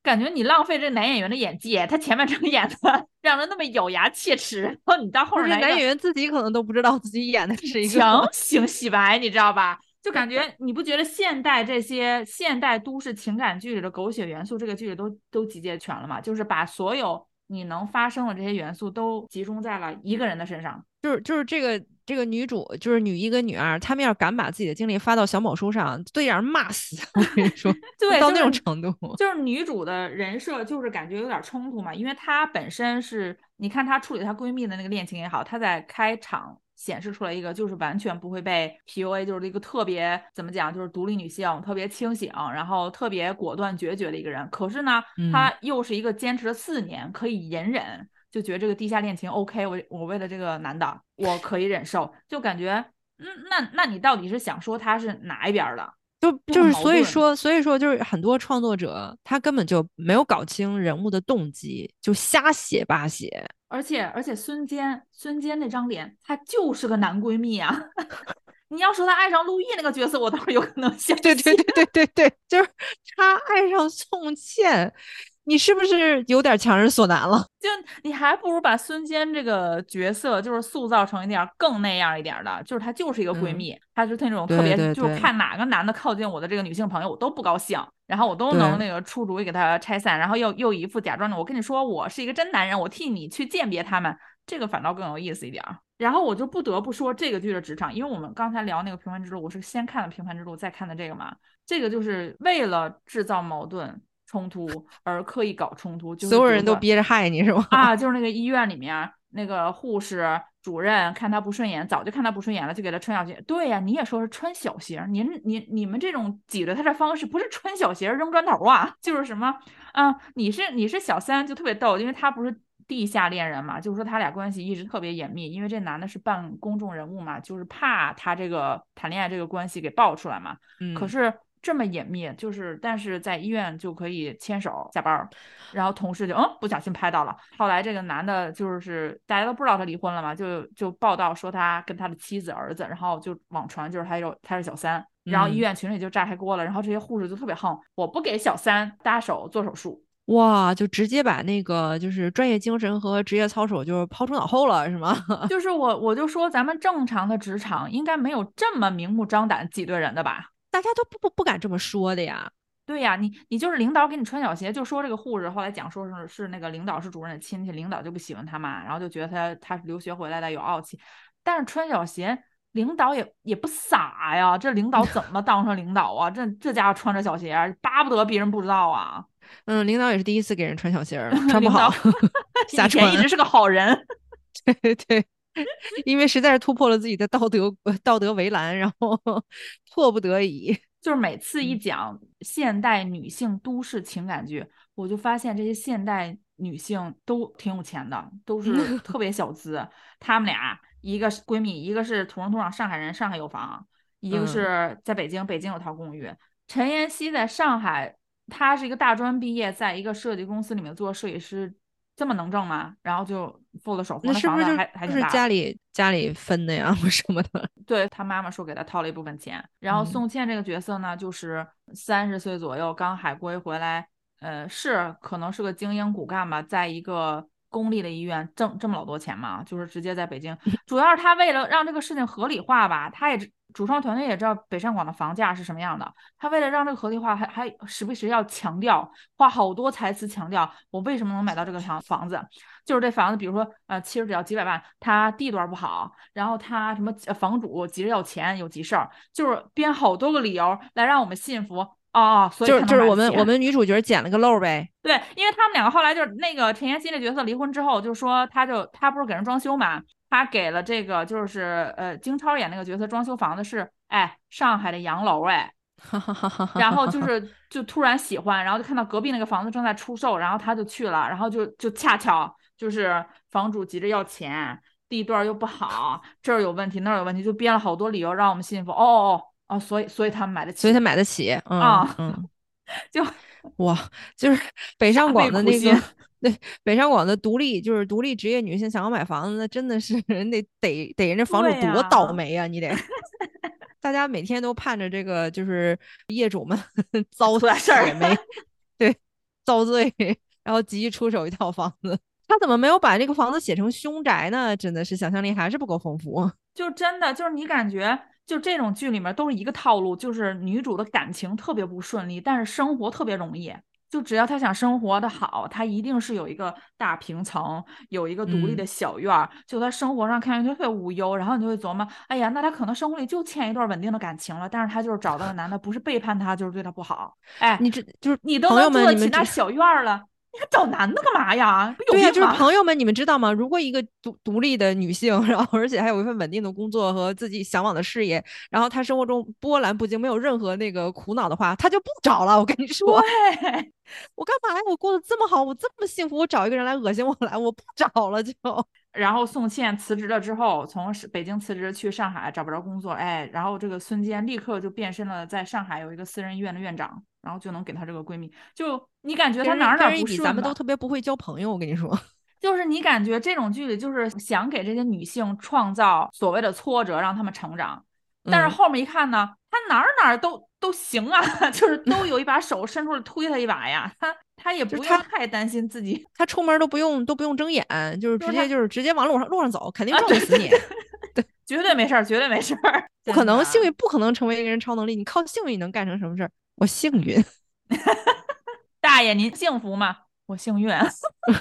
感觉你浪费这男演员的演技，他前面正演的 让人那么咬牙切齿，然后你到后面男演员自己可能都不知道自己演的是一个强行洗白，你知道吧？就感觉你不觉得现代这些现代都市情感剧里的狗血元素，这个剧里都都集结全了吗？就是把所有你能发生的这些元素都集中在了一个人的身上。就是就是这个这个女主，就是女一跟女二，她们要敢把自己的经历发到小某书上，对让人骂死。我跟你说，对，到那种程度。就是女主的人设就是感觉有点冲突嘛，因为她本身是，你看她处理她闺蜜的那个恋情也好，她在开场显示出来一个就是完全不会被 PUA，就是一个特别怎么讲，就是独立女性，特别清醒，然后特别果断决绝的一个人。可是呢，嗯她又是一个坚持了四年可以隐忍，就觉得这个地下恋情 OK，我我为了这个男的我可以忍受，就感觉。嗯，那那你到底是想说他是哪一边儿的？就就就是，所以说，所以说，就是很多创作者他根本就没有搞清人物的动机，就瞎写八写。而且而且孙坚孙坚那张脸，他就是个男闺蜜啊。你要说他爱上陆毅那个角色，我倒是有可能相信。对对对对对对，就是他爱上宋茜，你是不是有点强人所难了？就你还不如把孙坚这个角色就是塑造成一点更那样一点儿的，就是她就是一个闺嗯蜜，她是那种特别对对对就是看哪个男的靠近我的这个女性朋友，我都不高兴，然后我都能那个出主意给他拆散，然后又又一副假装的，我跟你说我是一个真男人，我替你去鉴别他们，这个反倒更有意思一点儿。然后我就不得不说这个剧的职场，因为我们刚才聊那个《平凡之路》，我是先看了《平凡之路》，再看的这个嘛。这个就是为了制造矛盾冲突而刻意搞冲突，就是所有人都憋着害你是吗？啊，就是那个医院里面那个护士主任看他不顺眼，早就看他不顺眼了，就给他穿小鞋。对呀、你也说是穿小鞋，您您你们这种挤兑他的方式不是穿小鞋扔砖头啊，就是什么啊？你是你是小三就特别逗，因为他不是。地下恋人嘛，就是说他俩关系一直特别严密，因为这男的是半公众人物嘛，就是怕他这个谈恋爱这个关系给爆出来嘛。嗯，可是这么隐秘，就是但是在医院就可以牵手下班儿，然后同事就嗯不小心拍到了。后来这个男的就是大家都不知道他离婚了嘛，就就报道说他跟他的妻子儿子，然后就网传就是他有他是小三，然后医嗯院群里就炸开锅了，然后这些护士就特别横，我不给小三搭手做手术。哇，就直接把那个就是专业精神和职业操守就是抛出脑后了是吗？就是我我就说咱们正常的职场应该没有这么明目张胆挤兑人的吧？大家都不不不敢这么说的呀。对呀，你你就是领导给你穿小鞋，就说这个护士后来讲说是是那个领导是主任的亲戚，领导就不喜欢他嘛，然后就觉得他他是留学回来的有傲气，但是穿小鞋，领导也也不傻呀，这领导怎么当上领导啊？这这家伙穿着小鞋，巴不得别人不知道啊，嗯，领导也是第一次给人穿小鞋儿，穿不好 瞎以前一穿。直是个好人。对 对，因为实在是突破了自己的道德呃道德围栏，然后 迫不得已。就是每次一嗯讲现代女性都市情感剧，我就发现这些现代女性都挺有钱的，都是 特别小资。她们俩一个是闺蜜，一个是土生土长上海人，上海有房；一个嗯是在北京，北京有套公寓。陈妍希在上海，她是一个大专毕业，在一个设计公司里面做设计师，这么能挣吗？然后就付了首付，那是不是还还是家里家里分的呀，或什么的？对他妈妈说给他掏了一部分钱，然后嗯宋茜这个角色呢，就是三十岁左右刚海归回来，呃，是可能是个精英骨干吧，在一个公立的医院挣这么老多钱嘛，就是直接在北京，主要是他为了让这个事情合理化吧，他也主创团队也知道北上广的房价是什么样的，他为了让这个合理化，还还时不时要强调，花好多台词强调我为什么能买到这个房房子，就是这房子，比如说呃，其实只要几百万，它地段不好，然后他什么房主急着要钱，有急事儿，就是编好多个理由来让我们信服。哦，所以就是就是我们我们女主角捡了个漏呗。对，因为他们两个后来就是那个陈妍希那角色离婚之后，就说他就他不是给人装修嘛，他给了这个就是呃金超演那个角色装修房子是哎上海的洋楼哎，然后就是 就突然喜欢，然后就看到隔壁那个房子正在出售，然后他就去了，然后就就恰巧就是房主急着要钱，地段又不好，这儿有问题那儿有问题，就编了好多理由让我们信服。哦哦哦。哦，所以所以他们买得起，所以他买得起啊，嗯，就哇，就是北上广的那个，对，北上广的独立就是独立职业女性想要买房子，那真的是 人得得得人家房主多倒霉啊，你得，大家每天都盼着这个就是业主们 遭出事儿没，对，遭罪，然后急于出手一套房子，他怎么没有把这个房子写成凶宅呢？真的是想象力还是不够丰富，就真的就是你感觉。就这种剧里面都是一个套路，就是女主的感情特别不顺利，但是生活特别容易。就只要他想生活的好，他一定是有一个大平层，有一个独立的小院儿。就他生活上看上去特别无忧，然后你就会琢磨，哎呀，那他可能生活里就欠一段稳定的感情了。但是他就是找到的男的，不是背叛他，就是对他不好。哎，你这就是你都能做得起那小院儿了。你还找男的干嘛呀？对呀，就是朋友们，你们知道吗？如果一个独独立的女性，然后而且还有一份稳定的工作和自己向往的事业，然后她生活中波澜不惊，没有任何那个苦恼的话，她就不找了。我跟你 说，对，我干嘛呀？我过得这么好，我这么幸福，我找一个人来恶心我来，我不找了就。然后宋茜辞职了之后，从北京辞职去上海找不着工作，哎，然后这个孙坚立刻就变身了，在上海有一个私人医院的院长，然后就能给她这个闺蜜。就你感觉她哪哪不顺？咱们都特别不会交朋友，我跟你说。就是你感觉这种剧里就是想给这些女性创造所谓的挫折，让她们成长。但是后面一看呢，她哪哪都都行啊，就是都有一把手伸出来推她一把呀。她她也不用太担心自己，她出门都不用都不用睁眼，就是直接就是直接往路上路上走，肯定撞不死你。对，绝对没事儿，绝对没事儿。不可能，幸运不可能成为一个人超能力。你靠幸运能干成什么事儿？我幸运。大爷，您幸福吗？我幸运。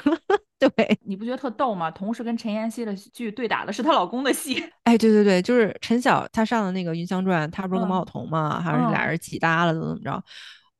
对，你不觉得特逗吗？同时跟陈妍希的剧对打的是她老公的戏。哎，对对对，就是陈晓他上的那个《云香传》，他不是跟毛晓彤吗？还是俩人起搭了，怎么怎么着？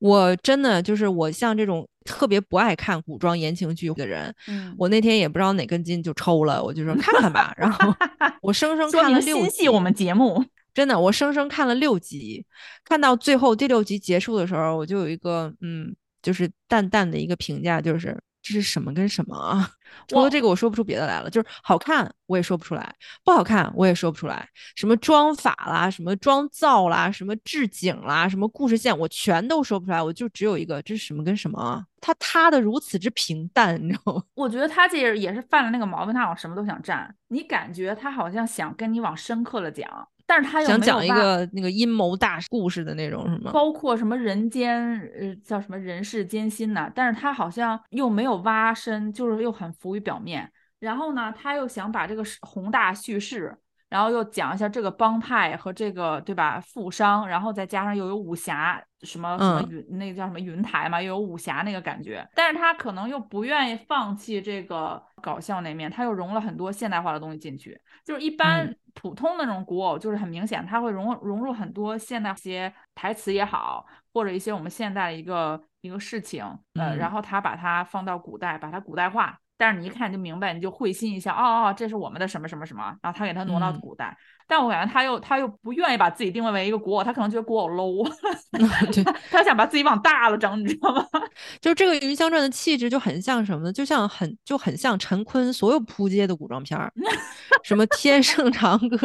我真的就是我像这种特别不爱看古装言情剧的人，我那天也不知道哪根筋就抽了，我就说看看吧。然后 我生生看了六集，我们节目真的，我生生看了六集，看到最后第六集结束的时候，我就有一个嗯，就是淡淡的一个评价，就是。这是什么跟什么啊？除了这个，我说不出别的来了。就是好看，我也说不出来；不好看，我也说不出来。什么妆法啦，什么妆造啦，什么置景啦，什么故事线，我全都说不出来。我就只有一个，这是什么跟什么啊？他塌的如此之平淡，你知道吗？我觉得他这也是犯了那个毛病，他好像什么都想占。你感觉他好像想跟你往深刻了讲。但是他想讲一个那个阴谋大故事的那种，什么？包括什么人间呃叫什么人世艰辛呐？但是他好像又没有挖深，就是又很浮于表面。然后呢，他又想把这个宏大叙事。然后又讲一下这个帮派和这个对吧富商，然后再加上又有武侠什么什么云那个叫什么云台嘛，又有武侠那个感觉，但是他可能又不愿意放弃这个搞笑那面，他又融了很多现代化的东西进去。就是一般普通那种古偶，就是很明显他会融融入很多现代些台词也好，或者一些我们现在的一个一个事情，呃，然后他把它放到古代，把它古代化。但是你一看就明白，你就会心一笑，哦哦，这是我们的什么什么什么，然后他给他挪到古代，但我感觉他又他又不愿意把自己定位为一个古偶，他可能觉得古偶 low，对，他想把自己往大了整，你知道吗？就这个《云香传》的气质就很像什么呢？就像很就很像陈坤所有扑街的古装片儿，什么《天盛长歌》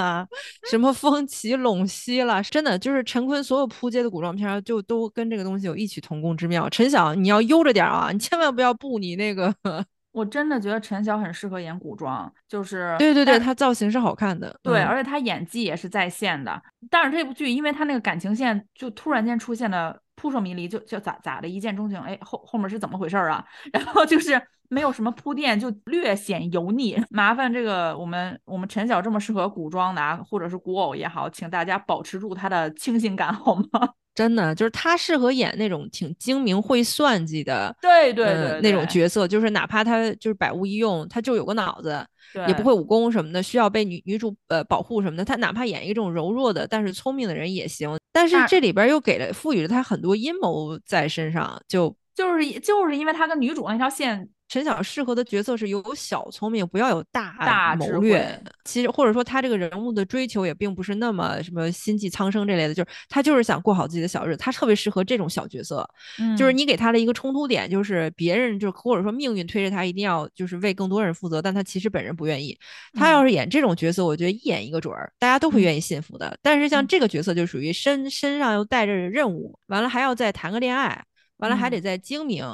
啦，什么《风起陇西》啦，真的就是陈坤所有扑街的古装片儿，就都跟这个东西有异曲同工之妙。陈晓，你要悠着点啊，你千万不要步你那个。我真的觉得陈晓很适合演古装，就是对对对，他造型是好看的，对，而且他演技也是在线的。但是这部剧，因为他那个感情线就突然间出现的扑朔迷离，就就咋咋的，一见钟情，哎，后后面是怎么回事啊？然后就是没有什么铺垫，就略显油腻。麻烦这个我们我们陈晓这么适合古装的啊，或者是古偶也好，请大家保持住他的清新感好吗？真的就是他适合演那种挺精明会算计的，对对对，那种角色，就是哪怕他就是百无一用，他就有个脑子，也不会武功什么的，需要被女女主呃保护什么的，他哪怕演一个这种柔弱的但是聪明的人也行。但是这里边又给了赋予了他很多阴谋在身上，就就是就是因为他跟女主那条线。陈晓适合的角色是有小聪明，不要有大大谋略。其实或者说他这个人物的追求也并不是那么什么心系苍生这类的，就是他就是想过好自己的小日子。他特别适合这种小角色，就是你给他的一个冲突点，就是别人就或者说命运推着他一定要就是为更多人负责，但他其实本人不愿意。他要是演这种角色，我觉得一演一个准儿，大家都会愿意信服的。但是像这个角色就属于身身上又带着任务，完了还要再谈个恋爱，完了还得再精明，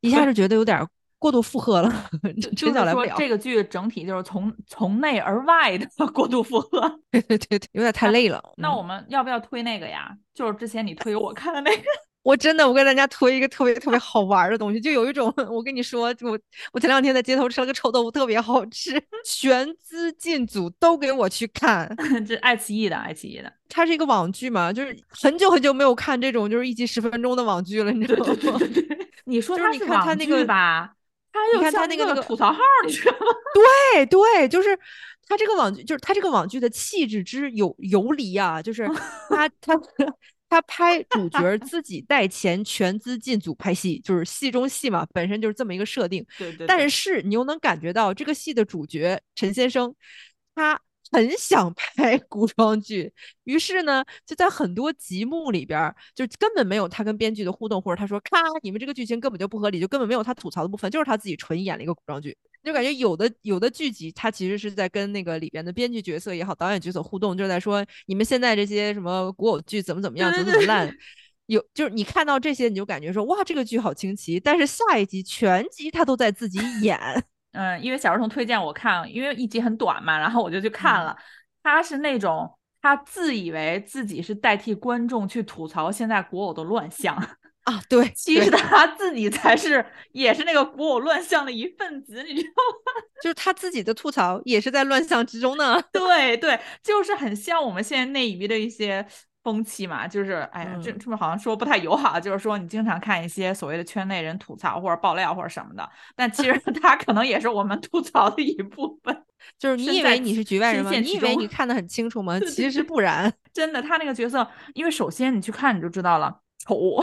一下就觉得有点。过度负荷了，就是说这个剧整体就是从从内而外的 过度负荷，对对对，有点太累了。那我们要不要推那个呀？就是之前你推我看的那个。我真的，我跟大家推一个特别特别好玩的东西，就有一种，我跟你说，我我前两天在街头吃了个臭豆腐，特别好吃，全资进组都给我去看。这爱奇艺的，爱奇艺的，它是一个网剧嘛，就是很久很久没有看这种就是一集十分钟的网剧了，你知道吗？你说它是网剧吧？你看他那个那个吐槽号，你知道吗？对对，就是他这个网剧，就是他这个网剧的气质之有游离啊，就是 他他他拍主角自己带钱全资进组拍戏，就是戏中戏嘛，本身就是这么一个设定。对对。但是你又能感觉到这个戏的主角陈先生，他。很想拍 古装剧，于是呢，就在很多集目里边，就根本没有他跟编剧的互动，或者他说咔，你们这个剧情根本就不合理，就根本没有他吐槽的部分，就是他自己纯演了一个古装剧，就感觉有的有的剧集他其实是在跟那个里边的编剧角色也好，导演角色互动，就是在说你们现在这些什么古偶剧怎么怎么样，怎么怎么烂，有就是你看到这些你就感觉说哇这个剧好清奇，但是下一集全集他都在自己演。嗯，因为小儿童推荐我看，因为一集很短嘛，然后我就去看了。他是那种他自以为自己是代替观众去吐槽现在古偶的乱象啊，对，其实他自己才是也是那个古偶乱象的一份子，你知道吗？就是他自己的吐槽也是在乱象之中呢。对对，就是很像我们现在内娱的一些。风气嘛，就是哎呀，这这么好像说不太友好，就是说你经常看一些所谓的圈内人吐槽或者爆料或者什么的，但其实 他可能也是我们吐槽的一部分。就是你以为你是局外人吗？你以为你看得很清楚吗？其实不然。真的，他那个角色，因为首先你去看你就知道了，丑。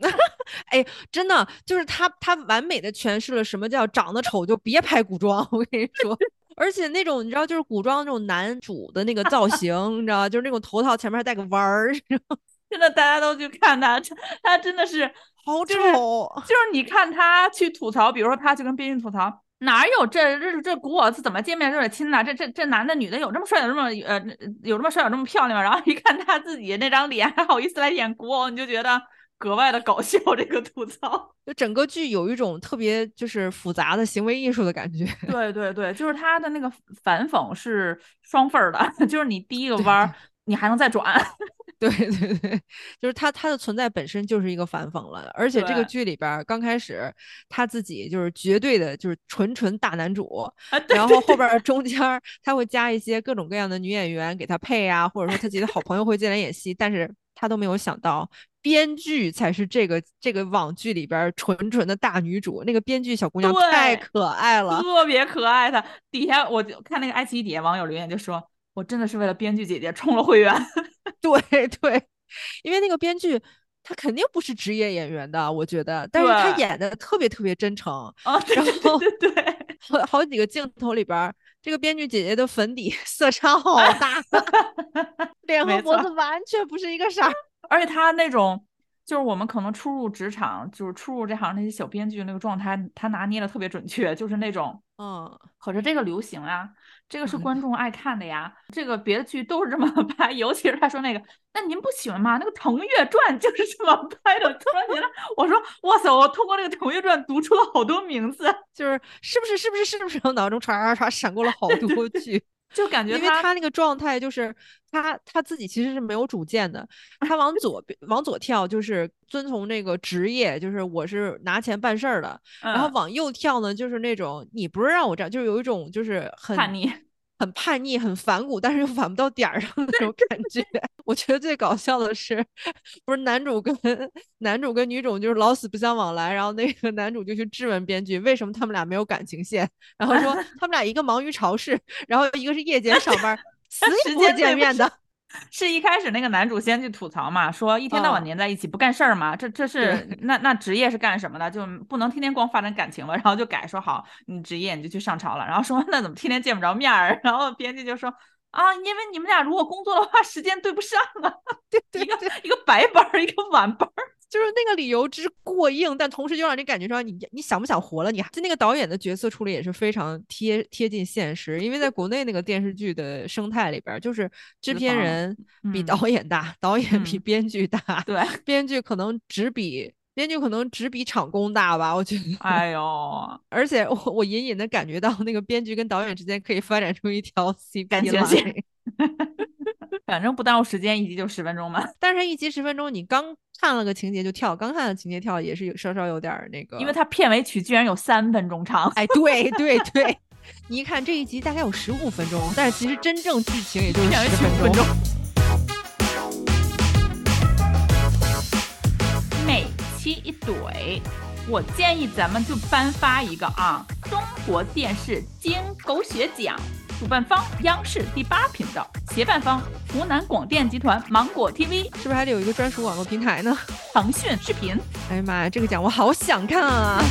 哎，真的就是他，他完美的诠释了什么叫长得丑就别拍古装。我跟你说。而且那种你知道，就是古装那种男主的那个造型，你知道，就是那种头套前面还带个弯儿，真的，大家都去看他，他真的是好丑。就是你看他去吐槽，比如说他去跟编剧吐槽，哪有这这这古偶是怎么见面就得亲呐？这这这男的女的有这么帅有这么呃有这么帅有这么漂亮吗？然后一看他自己那张脸，还好意思来演古偶，你就觉得。格外的搞笑，这个吐槽，就整个剧有一种特别就是复杂的行为艺术的感觉。对对对，就是他的那个反讽是双份儿的，就是你第一个弯儿，你还能再转。对对对，就是他他的存在本身就是一个反讽了，而且这个剧里边刚开始他自己就是绝对的就是纯纯大男主，然后后边中间他会加一些各种各样的女演员给他配啊，或者说他自己的好朋友会进来演戏，但是他都没有想到。编剧才是这个这个网剧里边纯纯的大女主，那个编剧小姑娘太可爱了，特别可爱。她底下我就看那个爱奇艺底下网友留言就说：“我真的是为了编剧姐姐充了会员。”对 对，因为那个编剧她肯定不是职业演员的，我觉得，但是她演的特别特别真诚啊。然后对对，好好几个镜头里边，这个编剧姐姐的粉底 色差好大，脸和脖子完全不是一个色。而且他那种，就是我们可能初入职场，就是初入这行那些小编剧那个状态，他拿捏的特别准确，就是那种，嗯，可是这个流行啊，这个是观众爱看的呀，这个别的剧都是这么拍，尤其是他说那个，那您不喜欢吗？那个《腾越传》就是这么拍的，突然觉得，我说，哇塞，我通过这个《腾越传》读出了好多名字，就是是不是是不是是不是，我脑中唰唰唰闪过了好多剧。就感觉因为他那个状态就是他他自己其实是没有主见的，他往左边往左跳就是遵从这个职业，就是我是拿钱办事儿的，然后。嗯往右跳呢就是那种你不是让我这样，就是有一种就是很叛逆。很叛逆、很反骨，但是又反不到点儿上的那种感觉。我觉得最搞笑的是，不是男主跟男主跟女主就是老死不相往来，然后那个男主就去质问编剧为什么他们俩没有感情线，然后说他们俩一个忙于朝事，然后一个是夜间上班，死也不见面的。是一开始那个男主先去吐槽嘛，说一天到晚嗯黏在一起不干事儿嘛，这这是那那职业是干什么的？就不能天天光发展感情了，然后就改说好，你职业你就去上朝了，然后说那怎么天天见不着面儿？然后编辑就说啊，因为你们俩如果工作的话，时间对不上啊，对对一个对，一个白班儿，一个晚班儿，就是那个理由之过硬，但同时又让你感觉说你你想不想活了？你还就那个导演的角色处理也是非常贴贴近现实，因为在国内那个电视剧的生态里边儿，就是制片人比嗯导演大，导演比嗯编剧大，对，编剧可能只比编剧可能只比场工大吧，我觉得。哎呦，而且我我隐隐的感觉到那个编剧跟导演之间可以发展出一条 CP 感情线 line 反正不耽误时间，一集就十分钟嘛，但是一集十分钟，你刚看了个情节就跳，刚看了情节跳也是有稍稍有点儿那个，因为它片尾曲居然有三分钟长，哎，对 对对，你一看这一集大概有十五分钟，但是其实真正剧情也就是片尾十分钟。每期一怼，我建议咱们就颁发一个啊，中国电视金狗血奖。主办方央视第八频道，协办方湖南广电集团芒果 TV、是不是还得有一个专属网络平台呢？腾讯视频。哎呀妈呀，这个奖我好想看啊！